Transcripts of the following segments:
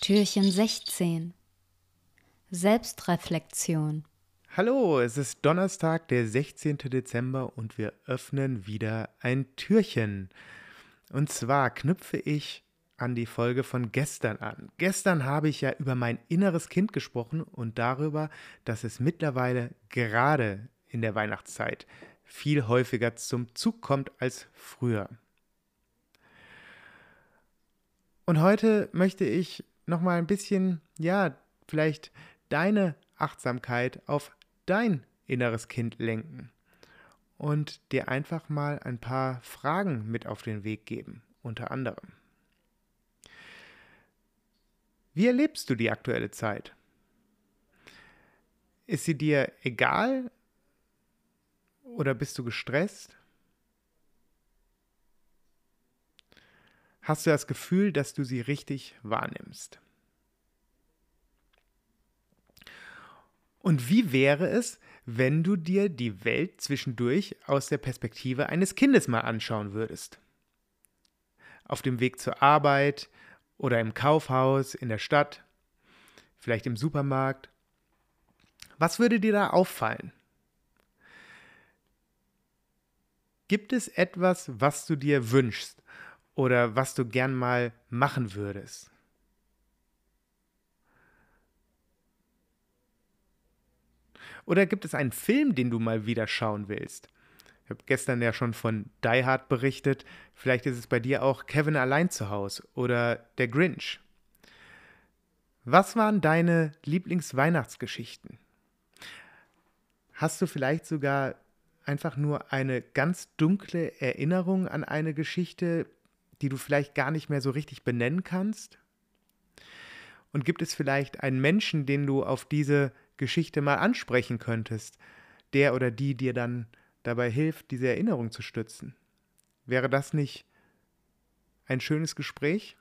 Türchen 16 Selbstreflexion Hallo, es ist Donnerstag, der 16. Dezember und wir öffnen wieder ein Türchen. Und zwar knüpfe ich an die Folge von gestern an. Gestern habe ich ja über mein inneres Kind gesprochen und darüber, dass es mittlerweile gerade in der Weihnachtszeit viel häufiger zum Zug kommt als früher. Und heute möchte ich noch mal ein bisschen, ja, vielleicht deine Achtsamkeit auf dein inneres Kind lenken und dir einfach mal ein paar Fragen mit auf den Weg geben, unter anderem. Wie erlebst du die aktuelle Zeit? Ist sie dir egal oder bist du gestresst? Hast du das Gefühl, dass du sie richtig wahrnimmst? Und wie wäre es, wenn du dir die Welt zwischendurch aus der Perspektive eines Kindes mal anschauen würdest? Auf dem Weg zur Arbeit oder im Kaufhaus, in der Stadt, vielleicht im Supermarkt. Was würde dir da auffallen? Gibt es etwas, was du dir wünschst oder was du gern mal machen würdest? Oder gibt es einen Film, den du mal wieder schauen willst? Ich habe gestern ja schon von Die Hard berichtet. Vielleicht ist es bei dir auch Kevin allein zu Hause oder Der Grinch. Was waren deine Lieblingsweihnachtsgeschichten? Hast du vielleicht sogar einfach nur eine ganz dunkle Erinnerung an eine Geschichte, die du vielleicht gar nicht mehr so richtig benennen kannst? Und gibt es vielleicht einen Menschen, den du auf diese Geschichte mal ansprechen könntest, der oder die dir dann dabei hilft, diese Erinnerung zu stützen? Wäre das nicht ein schönes Gespräch?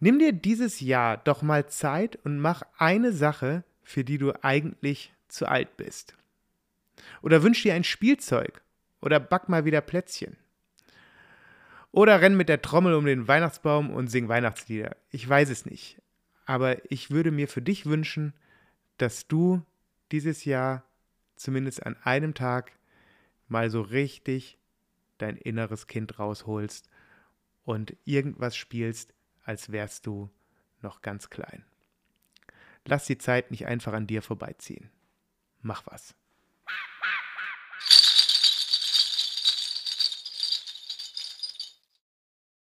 Nimm dir dieses Jahr doch mal Zeit und mach eine Sache, für die du eigentlich zu alt bist. Oder wünsch dir ein Spielzeug oder back mal wieder Plätzchen. Oder renn mit der Trommel um den Weihnachtsbaum und sing Weihnachtslieder. Ich weiß es nicht. Aber ich würde mir für dich wünschen, dass du dieses Jahr zumindest an einem Tag mal so richtig dein inneres Kind rausholst und irgendwas spielst, als wärst du noch ganz klein. Lass die Zeit nicht einfach an dir vorbeiziehen. Mach was.